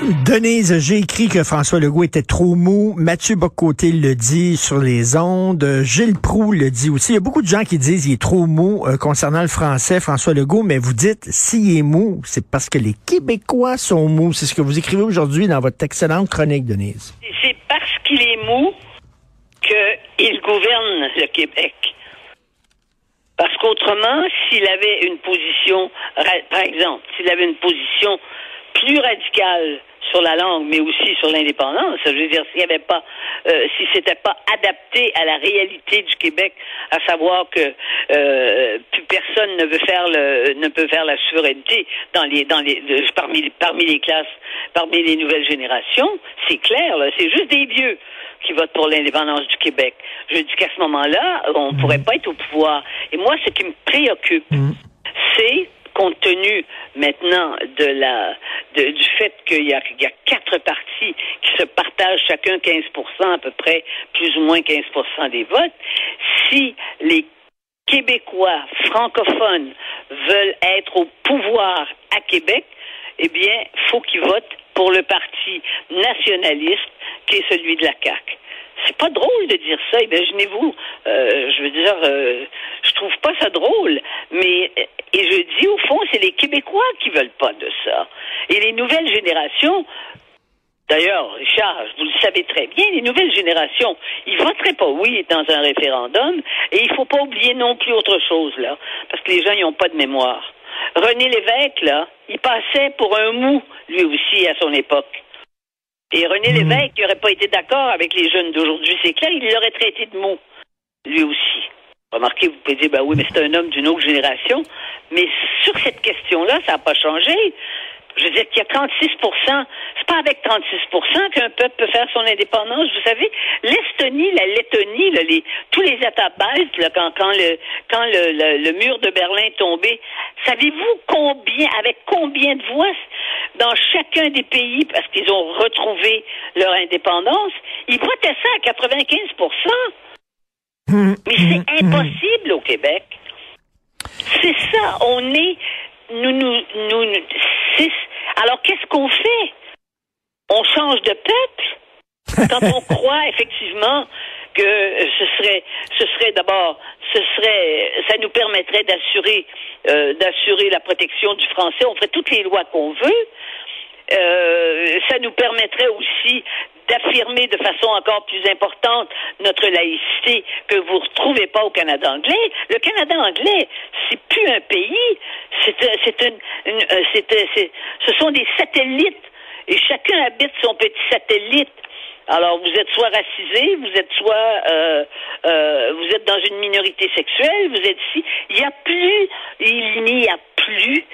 Denise, j'ai écrit que François Legault était trop mou. Mathieu Bocoté le dit sur les ondes. Gilles Proux le dit aussi. Il y a beaucoup de gens qui disent qu'il est trop mou euh, concernant le français, François Legault, mais vous dites s'il est mou, c'est parce que les Québécois sont mous. C'est ce que vous écrivez aujourd'hui dans votre excellente chronique, Denise. C'est parce qu'il est mou qu'il gouverne le Québec. Parce qu'autrement, s'il avait une position, par exemple, s'il avait une position plus radicale sur la langue, mais aussi sur l'indépendance, je veux dire, s'il n'y avait pas, euh, si c'était pas adapté à la réalité du Québec, à savoir que euh, plus personne ne veut faire le, ne peut faire la souveraineté dans les, dans les, de- parmi, parmi les classes, parmi les nouvelles générations, c'est clair, là, c'est juste des vieux qui votent pour l'indépendance du Québec. Je dis qu'à ce moment-là, on ne pourrait pas être au pouvoir. Et moi, ce qui me préoccupe, c'est compte tenu maintenant de la du fait qu'il y a, il y a quatre partis qui se partagent chacun 15% à peu près, plus ou moins 15% des votes, si les Québécois francophones veulent être au pouvoir à Québec, eh bien, faut qu'ils votent pour le parti nationaliste qui est celui de la CAQ. C'est pas drôle de dire ça, imaginez-vous. Euh, je veux dire, euh, je trouve pas ça drôle, mais et je dis au fond, c'est les Québécois qui veulent pas de ça. Et les nouvelles générations, D'ailleurs, Richard, vous le savez très bien, les nouvelles générations, ils voteraient pas oui dans un référendum, et il faut pas oublier non plus autre chose, là, parce que les gens, ils n'ont pas de mémoire. René Lévesque, là, il passait pour un mou, lui aussi, à son époque. Et René Lévesque, il n'aurait pas été d'accord avec les jeunes d'aujourd'hui, c'est clair, il l'aurait traité de mou, lui aussi. Remarquez, vous pouvez dire, ben oui, mais c'est un homme d'une autre génération. Mais sur cette question-là, ça n'a pas changé. Je veux dire qu'il y a 36% c'est pas avec 36% qu'un peuple peut faire son indépendance. Vous savez, l'Estonie, la Lettonie, là, les, tous les États baltes, là, quand, quand, le, quand le, le, le mur de Berlin est tombé, savez-vous combien, avec combien de voix dans chacun des pays, parce qu'ils ont retrouvé leur indépendance, ils votaient ça à 95% mais c'est impossible au Québec. C'est ça. On est. Nous, nous, nous, nous- alors, qu'est-ce qu'on fait? On change de peuple? Quand on croit effectivement que ce serait, ce serait d'abord, ce serait, ça nous permettrait d'assurer, euh, d'assurer la protection du français. On ferait toutes les lois qu'on veut. Euh, ça nous permettrait aussi d'affirmer de façon encore plus importante notre laïcité que vous ne retrouvez pas au Canada anglais. Le Canada anglais, c'est plus un pays, c'est euh, c'est euh, euh, c'est- ce sont des satellites et chacun habite son petit satellite. Alors vous êtes soit racisé, vous êtes soit vous êtes dans une minorité sexuelle, vous êtes ici. Il n'y a plus, il n'y a plus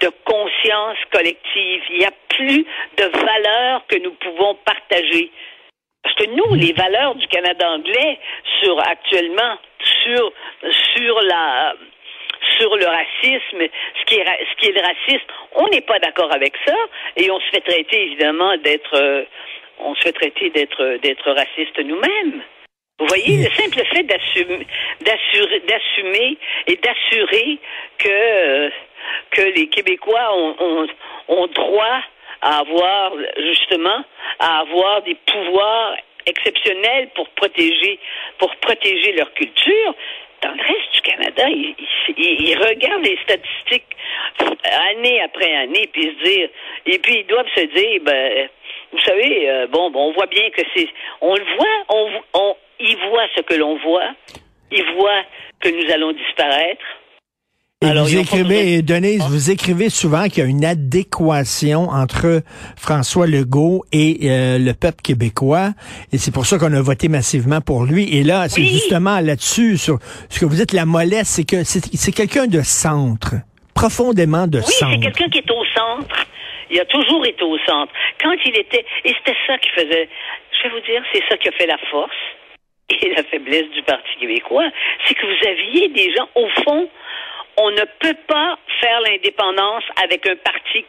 de conscience collective. Il n'y a plus de valeurs que nous pouvons partager. Parce que nous, les valeurs du Canada anglais sur actuellement sur sur la sur le racisme, ce qui est ce qui est le racisme, on n'est pas d'accord avec ça et on se fait traiter évidemment d'être euh, on se fait traiter d'être d'être raciste nous-mêmes. Vous voyez, le simple fait d'assumer, d'assumer et d'assurer que euh, que les Québécois ont, ont, ont droit à avoir justement à avoir des pouvoirs exceptionnels pour protéger pour protéger leur culture. Dans le reste du Canada, ils, regardent les statistiques année après année, puis se dire, et puis ils doivent se dire, ben, vous savez, euh, bon, bon, on voit bien que c'est, on le voit, on, on, ils voient ce que l'on voit, ils voient que nous allons disparaître. Et Alors, vous écrivez, et Denise, vous écrivez souvent qu'il y a une adéquation entre François Legault et euh, le peuple québécois, et c'est pour ça qu'on a voté massivement pour lui. Et là, c'est Oui. justement là-dessus, sur ce que vous dites, la mollesse, c'est que c'est quelqu'un de centre, profondément de Oui, c'est centre. quelqu'un qui est au centre. Il a toujours été au centre. Quand il était, et c'était ça qui faisait, je vais vous dire, c'est ça qui a fait la force et la faiblesse du Parti québécois, c'est que vous aviez des gens, au fond, on ne peut pas faire l'indépendance avec un parti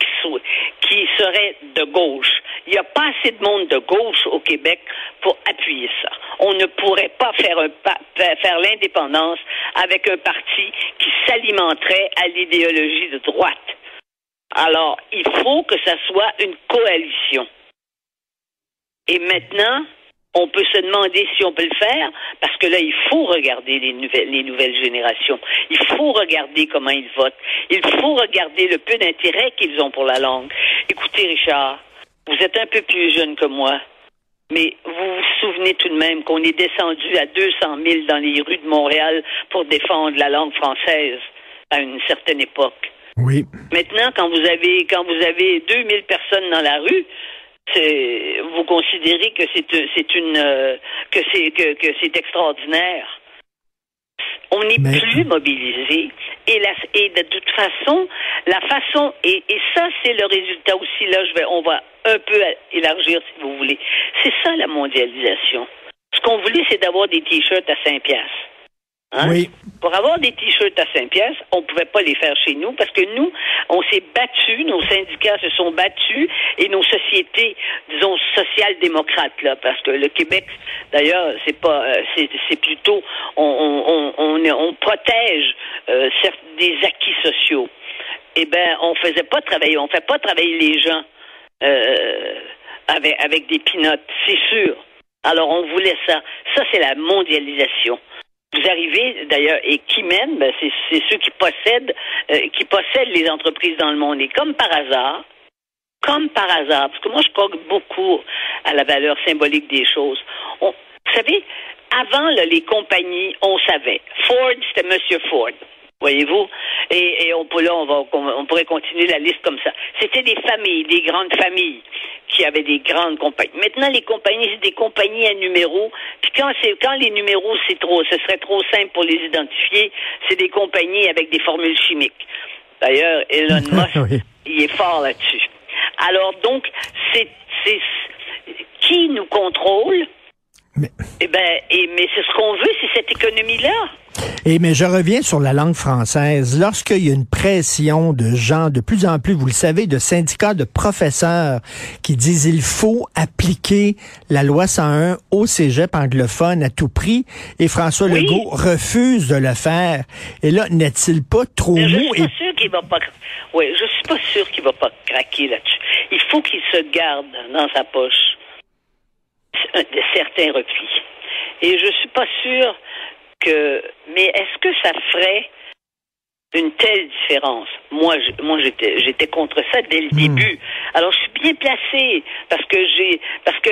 qui, serait de gauche. Il n'y a pas assez de monde de gauche au Québec pour appuyer ça. On ne pourrait pas faire, faire l'indépendance avec un parti qui s'alimenterait à l'idéologie de droite. Alors, il faut que ça soit une coalition. Et maintenant, on peut se demander si on peut le faire, parce que là, il faut regarder les nouvelles, les nouvelles générations. Il faut regarder comment ils votent. Il faut regarder le peu d'intérêt qu'ils ont pour la langue. Écoutez, Richard, vous êtes un peu plus jeune que moi, mais vous vous souvenez tout de même qu'on est descendu à 200 000 dans les rues de Montréal pour défendre la langue française à une certaine époque. Oui. Maintenant, quand vous avez quand vous avez 2000 personnes dans la rue, vous considérez que c'est c'est une euh, que c'est que, que c'est extraordinaire. On n'est Mais- plus mobilisé et la, et de toute façon la façon et, et ça c'est le résultat aussi là je vais on va un peu élargir si vous voulez. C'est ça la mondialisation. Ce qu'on voulait c'est d'avoir des t-shirts à 5 piastres. Hein? Oui. Pour avoir des t-shirts à 5 pièces, on pouvait pas les faire chez nous parce que nous, on s'est battus, nos syndicats se sont battus et nos sociétés, disons, social-démocrates, là, parce que le Québec, d'ailleurs, c'est pas, euh, c'est, plutôt, on, on, on, on, est- on protège euh, des acquis sociaux. Eh ben, on faisait pas travailler, on fait pas travailler les gens euh, avec, avec des pinottes, c'est sûr. Alors, on voulait ça. Ça, c'est la mondialisation. Vous arrivez d'ailleurs et qui mène, ben, c'est, ceux qui possèdent, euh, qui possèdent les entreprises dans le monde. Et comme par hasard, comme par hasard, parce que moi je crois beaucoup à la valeur symbolique des choses. Vous savez, avant les compagnies, on savait. Ford, c'était Monsieur Ford. Voyez-vous? Et, là, on on pourrait continuer la liste comme ça. C'était des familles, des grandes familles qui avaient des grandes compagnies. Maintenant, les compagnies, c'est des compagnies à numéros. Puis quand c'est quand les numéros, c'est trop, ce serait trop simple pour les identifier, c'est des compagnies avec des formules chimiques. D'ailleurs, Elon Musk, Oui. il est fort là-dessus. Alors donc, c'est c'est qui nous contrôle? Mais- Eh ben, et, mais c'est ce qu'on veut, c'est cette économie-là. Et mais je reviens sur la langue française. Lorsqu'il y a une pression de gens de plus en plus, vous le savez, de syndicats de professeurs qui disent il faut appliquer la loi 101 au cégep anglophone à tout prix, et François Oui. Legault refuse de le faire. Et là, n'est-il pas trop Mais je mou suis et pas sûr qu'il va pas. Oui, je suis pas sûr qu'il va pas craquer là-dessus. Il faut qu'il se garde dans sa poche de certains replis. Et je suis pas sûr que. Mais est-ce que ça ferait une telle différence? Moi, je- moi, j'étais, j'étais contre ça dès le début. Alors, je suis bien placée parce que j'ai, parce que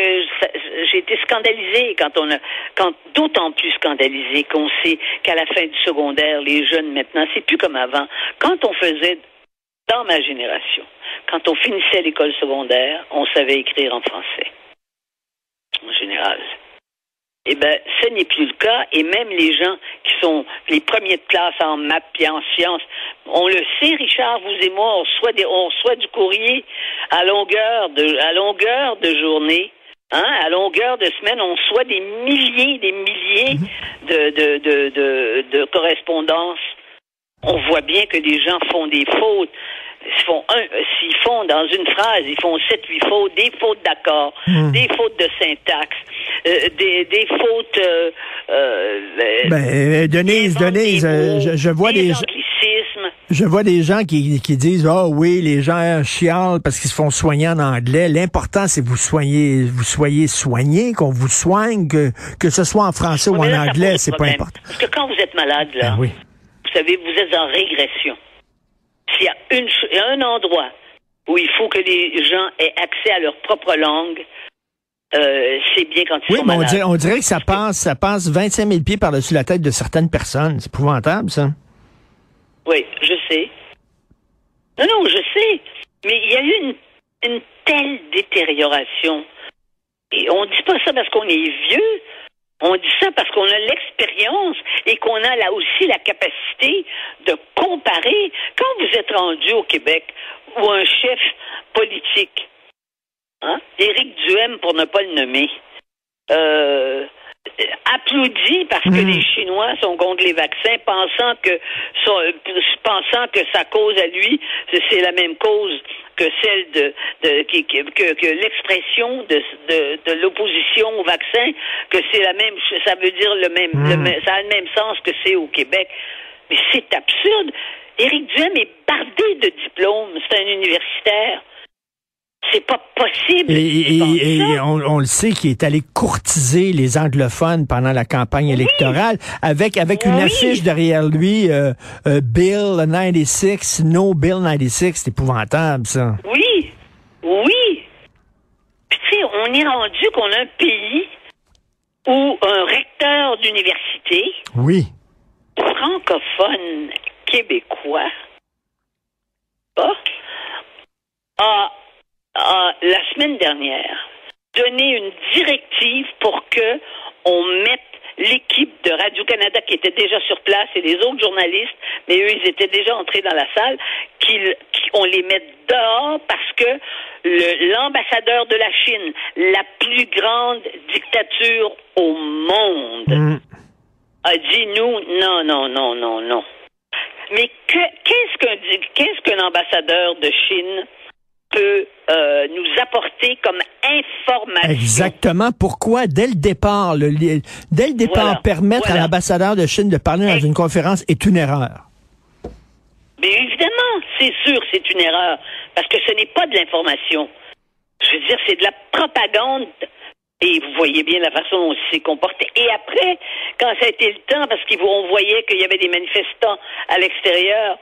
j'ai été scandalisée quand on a, quand d'autant plus scandalisée qu'on sait qu'à la fin du secondaire, les jeunes maintenant, c'est plus comme avant. Quand on faisait dans ma génération, quand on finissait l'école secondaire, on savait écrire en français. Eh ben, ce n'est plus le cas, et même les gens qui sont les premiers de classe en maths et en sciences, on le sait, Richard, vous et moi, on reçoit, des, on reçoit du courrier à longueur de, à longueur de journée. Hein, à longueur de semaine, on reçoit des milliers, des milliers de, de, de, de, de correspondances. On voit bien que les gens font des fautes. Font un, s'ils font dans une phrase, ils font sept, huit fautes, des fautes d'accord, des fautes de syntaxe, euh, des, des fautes. Euh, euh, Ben, euh, Denise, Denise, euh, je, je vois des, je vois des gens qui, qui disent, ah oui, les gens chialent parce qu'ils se font soigner en anglais. L'important, c'est que vous soyez, vous soyez soigné, qu'on vous soigne, que, que ce soit en français ou Mais en là, anglais, c'est pas important. Parce que quand vous êtes malade, là, oui. vous savez, vous êtes en régression. S'il y a une, un endroit où il faut que les gens aient accès à leur propre langue, euh, c'est bien quand ils Oui, sont mais on malades. dirait, on dirait que ça passe, ça passe 25 000 pieds par-dessus la tête de certaines personnes. C'est épouvantable, ça. Oui, je sais. Non, non, je sais. Mais il y a eu une, une telle détérioration. Et on dit pas ça parce qu'on est vieux. On dit ça parce qu'on a l'expérience et qu'on a là aussi la capacité de comparer. Quand vous êtes rendu au Québec ou un chef politique, hein, Éric Duhem pour ne pas le nommer, euh, applaudi parce que Mhm. les Chinois sont contre les vaccins, pensant que son- pensant que sa cause à lui, c'est- la même cause que celle de, que, que l'expression de, de, de l'opposition au vaccin, que c'est la même, ça veut dire le même, le Mhm. même- ça a le même sens que c'est au Québec. Mais c'est absurde. Éric Duhem est bardé de diplômes. C'est un universitaire. C'est pas possible. Et, on, on le sait qu'il est allé courtiser les anglophones pendant la campagne électorale avec avec une affiche derrière lui euh, euh, Bill 96, No Bill 96, c'est épouvantable ça. Oui, oui. Puis tu sais, on est rendu qu'on a un pays où un recteur d'université Oui. francophone québécois a, a, a, la semaine dernière donné une directive pour que on mette l'équipe de Radio-Canada qui était déjà sur place et les autres journalistes, mais eux, ils étaient déjà entrés dans la salle, qu'on les mette dehors parce que l'ambassadeur de la Chine, la plus grande dictature au monde, Mm. a dit nous, non, non, non, non, non. Mais qu'un qu'est-ce qu'un ambassadeur de Chine peut euh, nous apporter comme information? Exactement. Pourquoi, dès le départ, le, dès le départ, Voilà. permettre à l'ambassadeur de Chine de parler dans une conférence est une erreur. Mais évidemment, c'est sûr, c'est une erreur, parce que ce n'est pas de l'information. Je veux dire, c'est de la propagande. Et vous voyez bien la façon dont il s'est comporté. Et après, quand ça a été le temps, parce qu'on voyait qu'il y avait des manifestants à l'extérieur,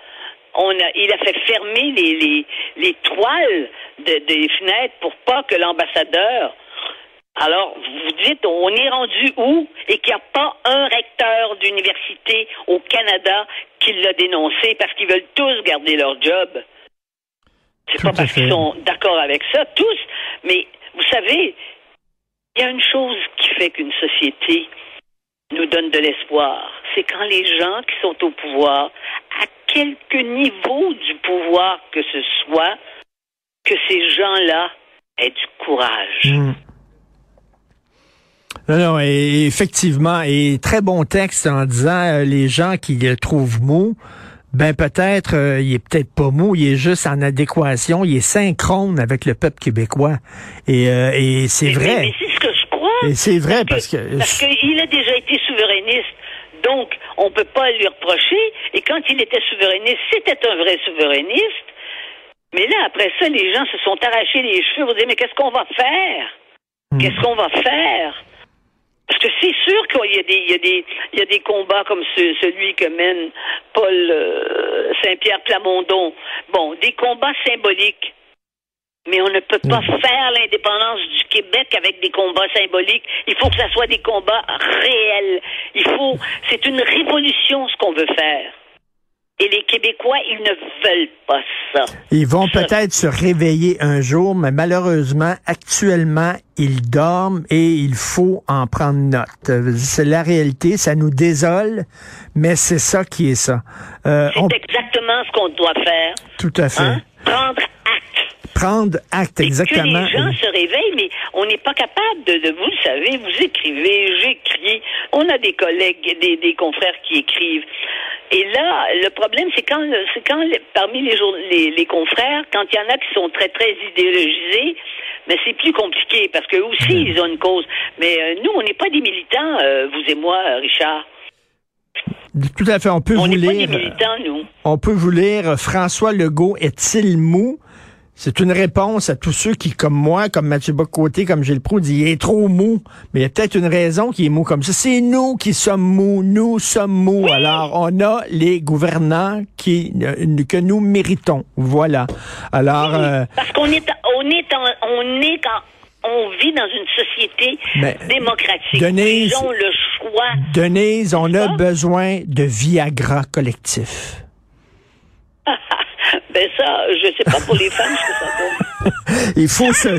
on a, il a fait fermer les, les, les toiles de- des fenêtres pour pas que l'ambassadeur alors, vous dites, on est rendu où? Et qu'il n'y a pas un recteur d'université au Canada qui l'a dénoncé parce qu'ils veulent tous garder leur job. C'est pas parce qu'ils sont d'accord avec ça, tous, mais vous savez, il y a une chose qui fait qu'une société nous donne de l'espoir. C'est quand les gens qui sont au pouvoir, à quelque niveau du pouvoir que ce soit, que ces gens-là aient du courage. Mm. Non, non, et effectivement, et très bon texte en disant euh, les gens qui le trouvent mou, ben peut-être euh, il est peut-être pas mou, il est juste en adéquation, il est synchrone avec le peuple québécois. Et, euh, et c'est Mais- vrai. Mais, mais c'est ce que je crois. Et c'est vrai parce que Parce qu'il a déjà été souverainiste. Donc, on peut pas lui reprocher. Et quand il était souverainiste, c'était un vrai souverainiste. Mais là, après ça, les gens se sont arrachés les cheveux pour dire, mais qu'est-ce qu'on va faire? Hmm. Qu'est-ce qu'on va faire? Parce que c'est sûr qu'il y a des, il y a des, il y a des combats comme ce- celui que mène Paul euh, Saint-Pierre Plamondon. Bon, des combats symboliques. Mais on ne peut pas faire l'indépendance du Québec avec des combats symboliques. Il faut que ça soit des combats réels. Il faut, c'est une révolution ce qu'on veut faire. Et les Québécois, ils ne veulent pas ça. Ils vont peut-être se réveiller un jour, mais malheureusement, actuellement, ils dorment et il faut en prendre note. C'est la réalité, ça nous désole, mais c'est ça qui est ça. Euh, C'est on- exactement ce qu'on doit faire. tout à fait. Hein? Prendre. Prendre acte Et exactement. que les gens se réveillent, mais on n'est pas capable de, de- vous savez, vous écrivez, j'écris, on a des collègues, des, des confrères qui écrivent. Et là, le problème, c'est quand, c'est quand parmi les, jour- les, les confrères, quand il y en a qui sont très, très idéologisés, mais c'est plus compliqué parce que aussi, ils ont une cause. Mais euh, nous, on n'est pas des militants, euh, vous et moi, euh, Richard. Tout à fait. On peut On vous n'est pas des lire. militants, nous. On peut vous lire François Legault est-il mou? C'est une réponse à tous ceux qui, comme moi, comme Mathieu Bocoté, comme Gilles Proulx, disent il est trop mou. Mais il y a peut-être une raison qui est mou comme ça. C'est nous qui sommes mous. Nous sommes mous. Alors, on a les gouvernants qui, euh, que nous méritons. Voilà. Alors, euh, Parce qu'on est, on est, en, on est quand on vit dans une société Mais, démocratique. Denise- Ils ont le choix. Denise, on a besoin de Viagra collectif. Ben ça, je sais pas pour les femmes ce que ça donne. Il faut se,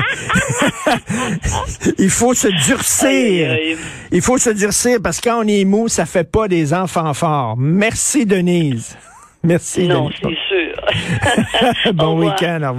il faut se durcir. Aïe, aïe. Il faut se durcir parce que quand on est mou, ça fait pas des enfants forts. Merci Denise. Merci Non, c'est sûr. Bon week-end, au revoir.